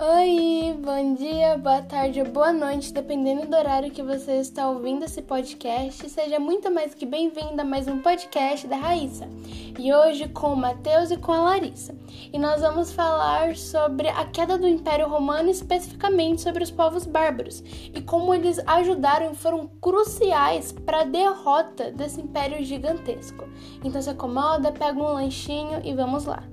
Oi, bom dia, boa tarde ou boa noite, dependendo do horário que você está ouvindo esse podcast. Seja muito mais que bem-vinda a mais um podcast da Raíssa. E hoje com o Matheus e com a Larissa. E nós vamos falar sobre a queda do Império Romano, especificamente sobre os povos bárbaros e como eles ajudaram e foram cruciais para a derrota desse império gigantesco. Então se acomoda, pega um lanchinho e vamos lá.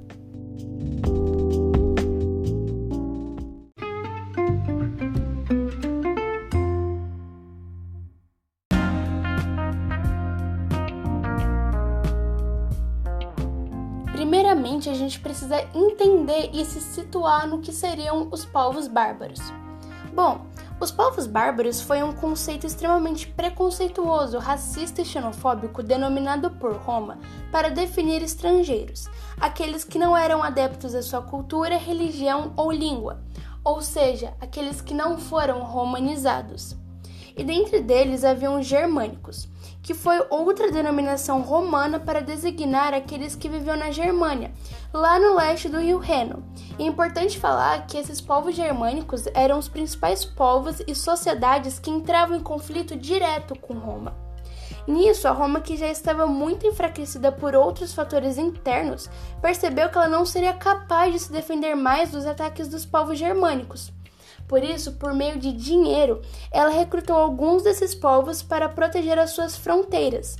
Primeiramente, a gente precisa entender e se situar no que seriam os povos bárbaros. Bom, os povos bárbaros foi um conceito extremamente preconceituoso, racista e xenofóbico denominado por Roma para definir estrangeiros, aqueles que não eram adeptos à sua cultura, religião ou língua, ou seja, aqueles que não foram romanizados. E dentre deles haviam os germânicos, que foi outra denominação romana para designar aqueles que viviam na Germânia, lá no leste do rio Reno. É importante falar que esses povos germânicos eram os principais povos e sociedades que entravam em conflito direto com Roma. Nisso, a Roma, que já estava muito enfraquecida por outros fatores internos, percebeu que ela não seria capaz de se defender mais dos ataques dos povos germânicos. Por isso, por meio de dinheiro, ela recrutou alguns desses povos para proteger as suas fronteiras.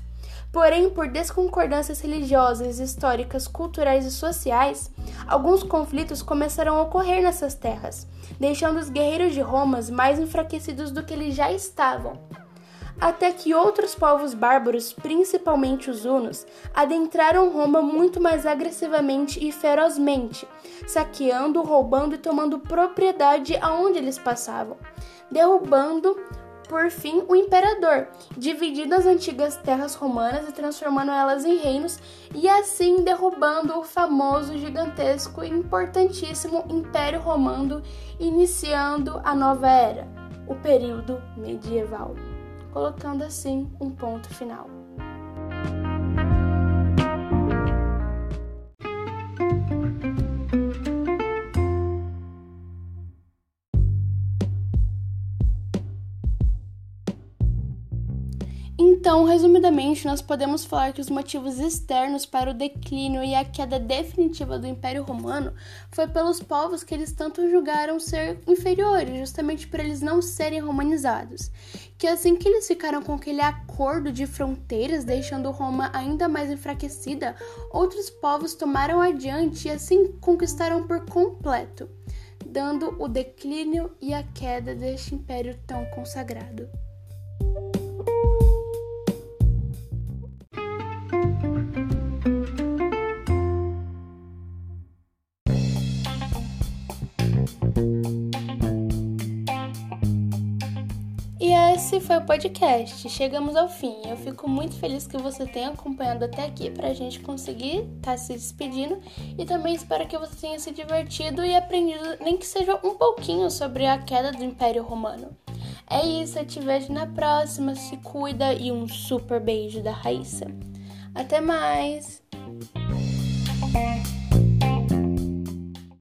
Porém, por desconcordâncias religiosas, históricas, culturais e sociais, alguns conflitos começaram a ocorrer nessas terras, deixando os guerreiros de Roma mais enfraquecidos do que eles já estavam até que outros povos bárbaros, principalmente os hunos, adentraram Roma muito mais agressivamente e ferozmente, saqueando, roubando e tomando propriedade aonde eles passavam, derrubando por fim o imperador, dividindo as antigas terras romanas e transformando elas em reinos e assim derrubando o famoso, gigantesco e importantíssimo Império Romano, iniciando a nova era, o período medieval colocando assim um ponto final. Então, resumidamente, nós podemos falar que os motivos externos para o declínio e a queda definitiva do Império Romano foi pelos povos que eles tanto julgaram ser inferiores, justamente por eles não serem romanizados. Que assim que eles ficaram com aquele acordo de fronteiras, deixando Roma ainda mais enfraquecida, outros povos tomaram adiante e assim conquistaram por completo, dando o declínio e a queda deste império tão consagrado. Esse foi o podcast. Chegamos ao fim. Eu fico muito feliz que você tenha acompanhado até aqui para a gente conseguir estar tá se despedindo e também espero que você tenha se divertido e aprendido, nem que seja um pouquinho, sobre a queda do Império Romano. É isso, eu te vejo na próxima. Se cuida e um super beijo da Raíssa. Até mais!